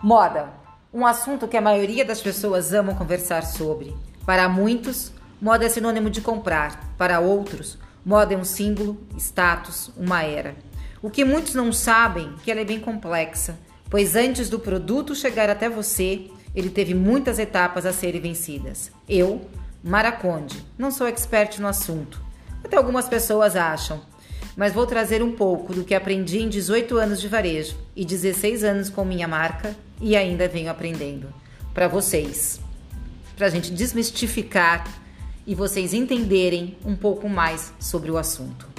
Moda, um assunto que a maioria das pessoas amam conversar sobre. Para muitos, moda é sinônimo de comprar. Para outros, moda é um símbolo, status, uma era. O que muitos não sabem é que ela é bem complexa, pois antes do produto chegar até você, ele teve muitas etapas a serem vencidas. Eu, Maraconde, não sou expert no assunto. Até algumas pessoas acham, mas vou trazer um pouco do que aprendi em 18 anos de varejo e 16 anos com minha marca e ainda venho aprendendo para vocês, para a gente desmistificar e vocês entenderem um pouco mais sobre o assunto.